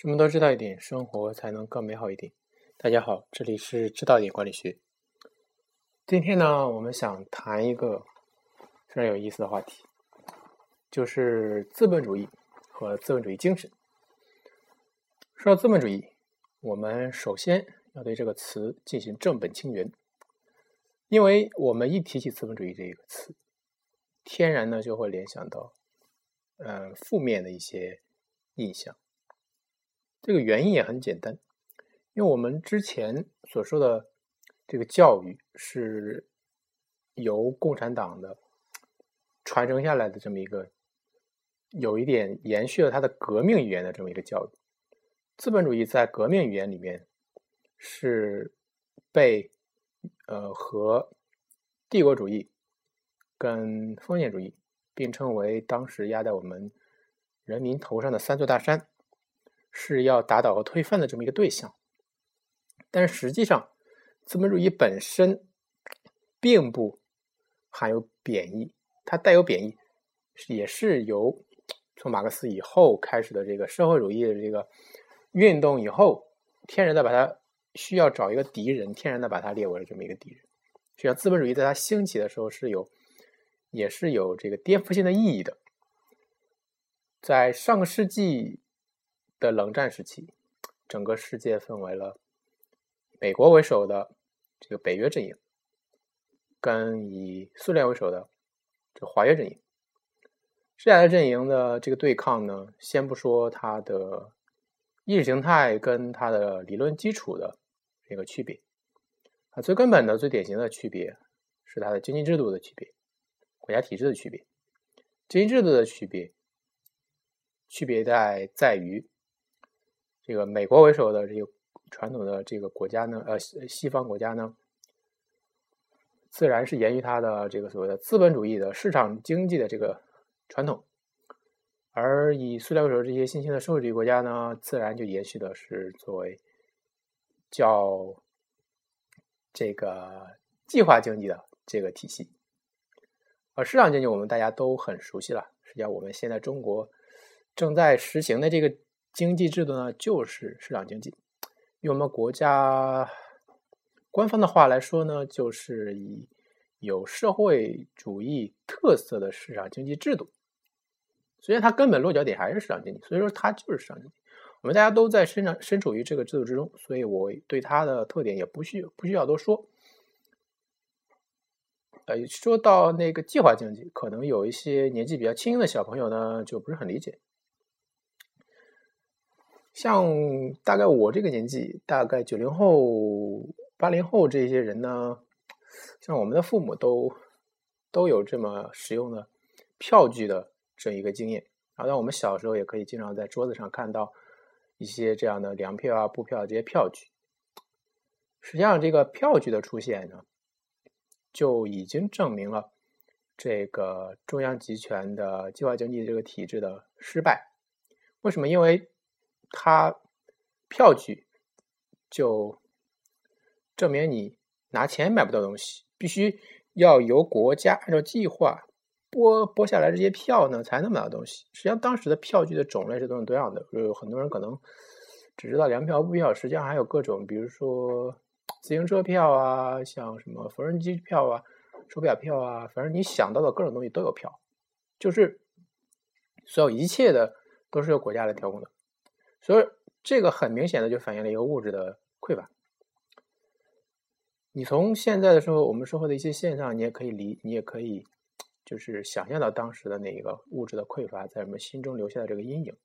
什么都知道一点，生活才能更美好一点。大家好，这里是知道一点管理学。今天呢，我们想谈一个非常有意思的话题，就是资本主义和资本主义精神。说到资本主义，我们首先要对这个词进行正本清源，因为我们一提起资本主义这一个词，天然呢就会联想到，呃，负面的一些印象。这个原因也很简单，因为我们之前所说的这个教育是由共产党的传承下来的这么一个，有一点延续了它的革命语言的这么一个教育。资本主义在革命语言里面是被呃和帝国主义跟封建主义并称为当时压在我们人民头上的三座大山。是要打倒和推翻的这么一个对象，但是实际上，资本主义本身并不含有贬义，它带有贬义，也是由从马克思以后开始的这个社会主义的这个运动以后，天然的把它需要找一个敌人，天然的把它列为了这么一个敌人。实际上，资本主义在它兴起的时候是有，也是有这个颠覆性的意义的，在上个世纪。的冷战时期，整个世界分为了美国为首的这个北约阵营，跟以苏联为首的这华约阵营。这两个阵营的这个对抗呢，先不说它的意识形态跟它的理论基础的这个区别，啊，最根本的、最典型的区别是它的经济制度的区别、国家体制的区别。经济制度的区别，区别在在于。这个美国为首的这个传统的这个国家呢，呃，西方国家呢，自然是源于它的这个所谓的资本主义的市场经济的这个传统，而以苏联为首的这些新兴的社会主义国家呢，自然就延续的是作为叫这个计划经济的这个体系，而市场经济我们大家都很熟悉了，实际上我们现在中国正在实行的这个。经济制度呢，就是市场经济。用我们国家官方的话来说呢，就是以有社会主义特色的市场经济制度。虽然它根本落脚点还是市场经济，所以说它就是市场经济。我们大家都在身上身处于这个制度之中，所以我对它的特点也不需不需要多说。呃，说到那个计划经济，可能有一些年纪比较轻的小朋友呢，就不是很理解。像大概我这个年纪，大概九零后、八零后这些人呢，像我们的父母都都有这么使用的票据的这一个经验。然后，在我们小时候也可以经常在桌子上看到一些这样的粮票啊、布票啊这些票据。实际上，这个票据的出现呢，就已经证明了这个中央集权的计划经济这个体制的失败。为什么？因为它票据就证明你拿钱买不到东西，必须要由国家按照计划拨拨下来这些票呢，才能买到东西。实际上，当时的票据的种类是多种多样的，有很多人可能只知道粮票、布票，实际上还有各种，比如说自行车票啊，像什么缝纫机票啊、手表票啊，反正你想到的各种东西都有票，就是所有一切的都是由国家来调控的。所以，这个很明显的就反映了一个物质的匮乏。你从现在的时候，我们社会的一些现象，你也可以理，你也可以就是想象到当时的那一个物质的匮乏在我们心中留下的这个阴影。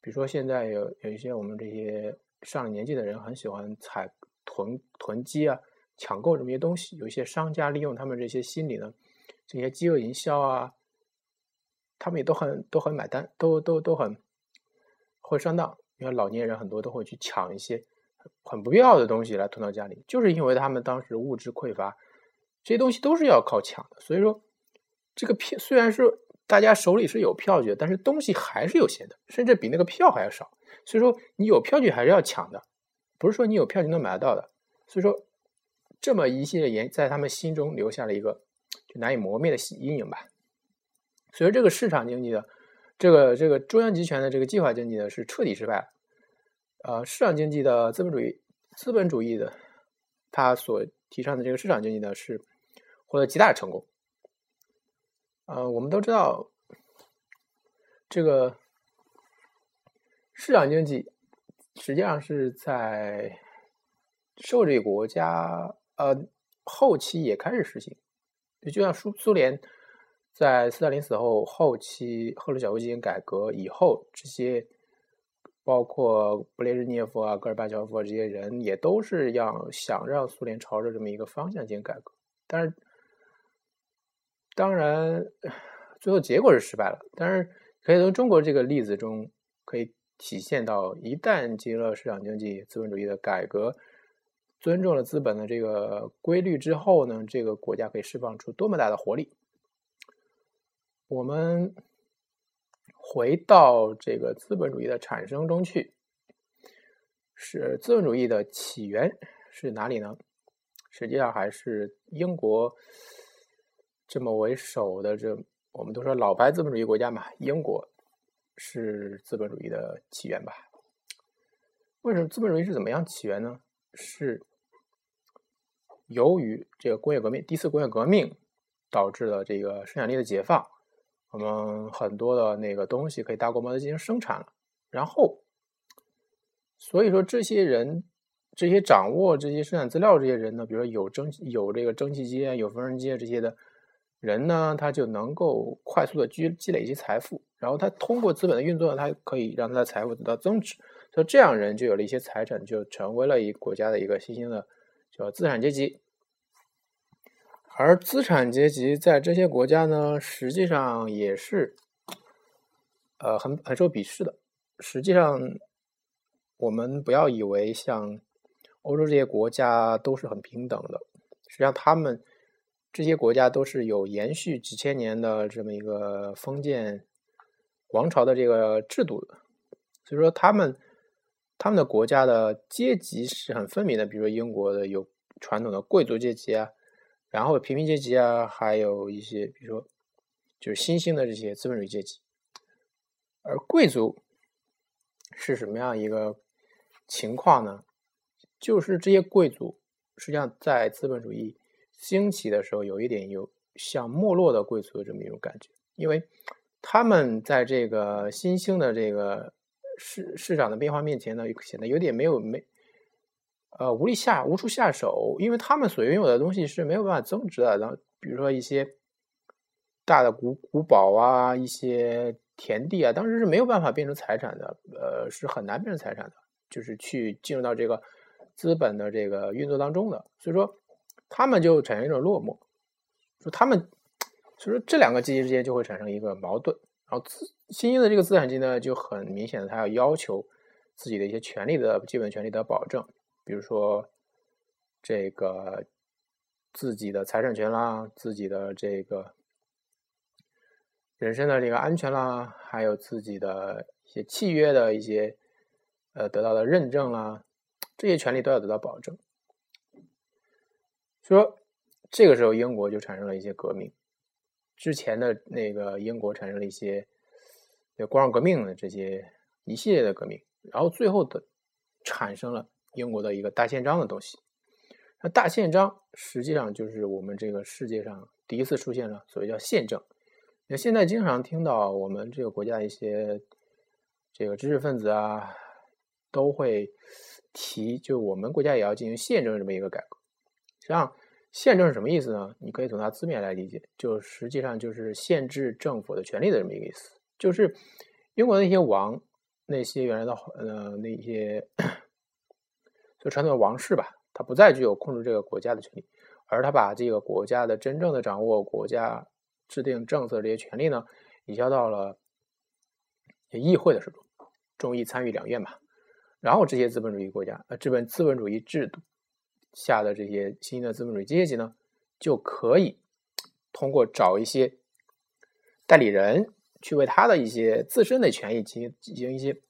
比如说，现在有有一些我们这些上了年纪的人很喜欢采囤囤积啊、抢购这么一些东西。有一些商家利用他们这些心理呢，这些饥饿营销啊，他们也都很都很买单，都都都很会上当。因为老年人很多都会去抢一些很不必要的东西来囤到家里，就是因为他们当时物质匮乏，这些东西都是要靠抢的。所以说，这个票虽然是大家手里是有票据，但是东西还是有限的，甚至比那个票还要少。所以说，你有票据还是要抢的，不是说你有票据能买得到的。所以说，这么一系列言在他们心中留下了一个就难以磨灭的阴影吧。所以这个市场经济的。这个这个中央集权的这个计划经济呢是彻底失败了，呃，市场经济的资本主义，资本主义的，他所提倡的这个市场经济呢，是获得极大的成功。呃，我们都知道，这个市场经济实际上是在社会主义国家呃后期也开始实行，就像苏苏联在斯大林死后后期赫鲁晓夫进行改革以后，这些。包括布列日涅夫啊、戈尔巴乔夫啊这些人，也都是要想让苏联朝着这么一个方向进行改革，但是当然最后结果是失败了。但是可以从中国这个例子中可以体现到，一旦进入了市场经济、资本主义的改革，尊重了资本的这个规律之后呢，这个国家可以释放出多么大的活力。我们。回到这个资本主义的产生中去，是资本主义的起源是哪里呢？实际上还是英国这么为首的这，我们都说老牌资本主义国家嘛，英国是资本主义的起源吧？为什么资本主义是怎么样起源呢？是由于这个工业革命，第四工业革命导致了这个生产力的解放。我们很多的那个东西可以大规模的进行生产了，然后，所以说这些人，这些掌握这些生产资料这些人呢，比如说有蒸有这个蒸汽机啊，有缝纫机啊这些的人呢，他就能够快速的积积累一些财富，然后他通过资本的运作，他可以让他的财富得到增值，所以这样人就有了一些财产，就成为了一国家的一个新兴的叫资产阶级。而资产阶级在这些国家呢，实际上也是，呃，很很受鄙视的。实际上，我们不要以为像欧洲这些国家都是很平等的。实际上，他们这些国家都是有延续几千年的这么一个封建王朝的这个制度的。所以说，他们他们的国家的阶级是很分明的。比如说，英国的有传统的贵族阶级啊。然后平民阶级啊，还有一些，比如说，就是新兴的这些资本主义阶级，而贵族是什么样一个情况呢？就是这些贵族实际上在资本主义兴起的时候，有一点有像没落的贵族的这么一种感觉，因为他们在这个新兴的这个市市场的变化面前呢，显得有点没有没。呃，无力下无处下手，因为他们所拥有的东西是没有办法增值的。然后，比如说一些大的古古堡啊，一些田地啊，当时是没有办法变成财产的，呃，是很难变成财产的，就是去进入到这个资本的这个运作当中的。所以说，他们就产生一种落寞，说他们，所以说这两个阶级之间就会产生一个矛盾。然后，资新兴的这个资产阶级呢，就很明显的，他要要求自己的一些权利的基本权利的保证。比如说，这个自己的财产权啦，自己的这个人身的这个安全啦，还有自己的一些契约的一些呃得到的认证啦，这些权利都要得到保证。说这个时候英国就产生了一些革命，之前的那个英国产生了一些光荣革命的这些一系列的革命，然后最后的产生了。英国的一个大宪章的东西，那大宪章实际上就是我们这个世界上第一次出现了所谓叫宪政。那现在经常听到我们这个国家一些这个知识分子啊，都会提，就我们国家也要进行宪政这么一个改革。实际上，宪政是什么意思呢？你可以从它字面来理解，就实际上就是限制政府的权利的这么一个意思。就是英国那些王，那些原来的呃那些。就传统的王室吧，他不再具有控制这个国家的权利，而他把这个国家的真正的掌握、国家制定政策这些权利呢，移交到了议会的手中，众议参与两院嘛。然后这些资本主义国家，呃，资本资本主义制度下的这些新的资本主义阶级呢，就可以通过找一些代理人，去为他的一些自身的权益进行进行一些。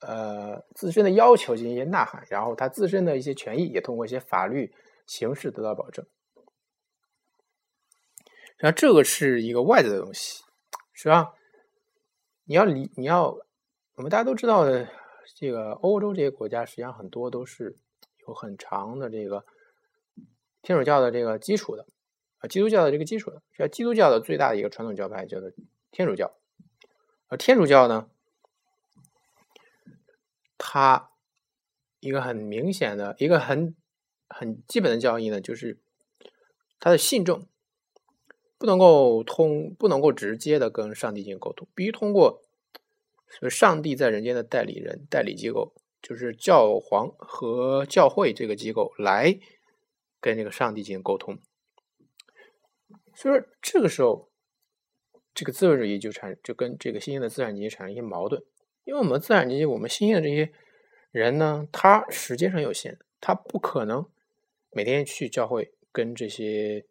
呃，自身的要求进行一些呐喊，然后他自身的一些权益也通过一些法律形式得到保证。实际上，这个是一个外在的东西。实际上，你要理，你要，我们大家都知道的，这个欧洲这些国家，实际上很多都是有很长的这个天主教的这个基础的啊，基督教的这个基础的。实际上，基督教的最大的一个传统教派叫做天主教，而天主教呢，它一个很明显的一个很很基本的教义呢，就是它的信众不能够通，不能够直接的跟上帝进行沟通，必须通过。所以，上帝在人间的代理人、代理机构，就是教皇和教会这个机构来跟这个上帝进行沟通。所以说，这个时候，这个资本主义就产就跟这个新兴的资产阶级产生一些矛盾。因为我们自然阶级，我们新兴的这些人呢，他时间上有限，他不可能每天去教会跟这些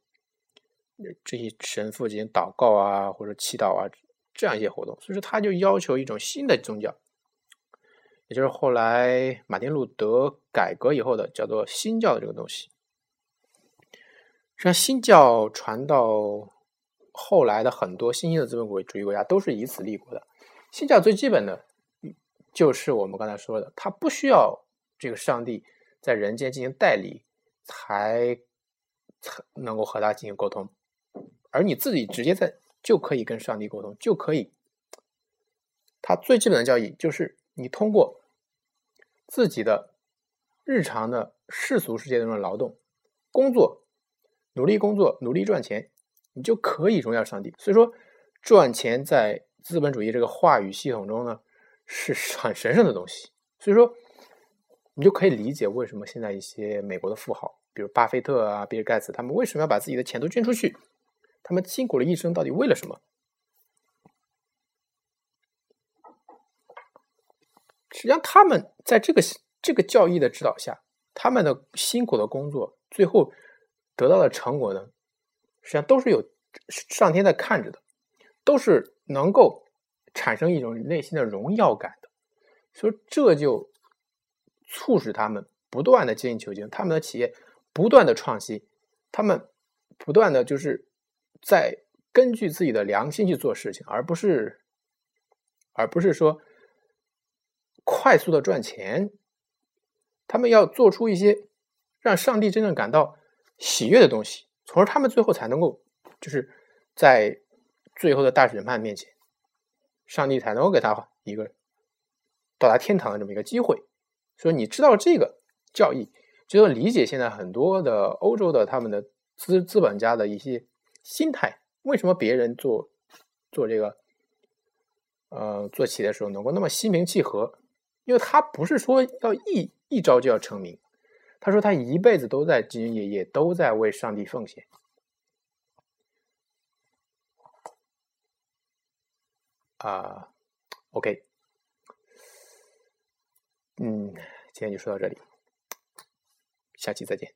这些神父进行祷告啊，或者祈祷啊。这样一些活动，所以说他就要求一种新的宗教，也就是后来马丁路德改革以后的叫做新教的这个东西。实际上，新教传到后来的很多新兴的资本主义国家都是以此立国的。新教最基本的就是我们刚才说的，他不需要这个上帝在人间进行代理，才才能够和他进行沟通，而你自己直接在。就可以跟上帝沟通，就可以。他最基本的教义就是，你通过自己的日常的世俗世界中的劳动、工作、努力工作、努力赚钱，你就可以荣耀上帝。所以说，赚钱在资本主义这个话语系统中呢，是很神圣的东西。所以说，你就可以理解为什么现在一些美国的富豪，比如巴菲特啊、比尔盖茨，他们为什么要把自己的钱都捐出去。他们辛苦了一生，到底为了什么？实际上，他们在这个这个教义的指导下，他们的辛苦的工作，最后得到的成果呢，实际上都是有上天在看着的，都是能够产生一种内心的荣耀感的。所以，这就促使他们不断的精益求精，他们的企业不断的创新，他们不断的就是。在根据自己的良心去做事情，而不是，而不是说快速的赚钱。他们要做出一些让上帝真正感到喜悦的东西，从而他们最后才能够，就是在最后的大审判面前，上帝才能够给他一个到达天堂的这么一个机会。所以，你知道这个教义，就能理解现在很多的欧洲的他们的资资本家的一些。心态为什么别人做做这个呃做企业的时候能够那么心平气和？因为他不是说要一一招就要成名，他说他一辈子都在兢兢业业，都在为上帝奉献。啊，OK，嗯，今天就说到这里，下期再见。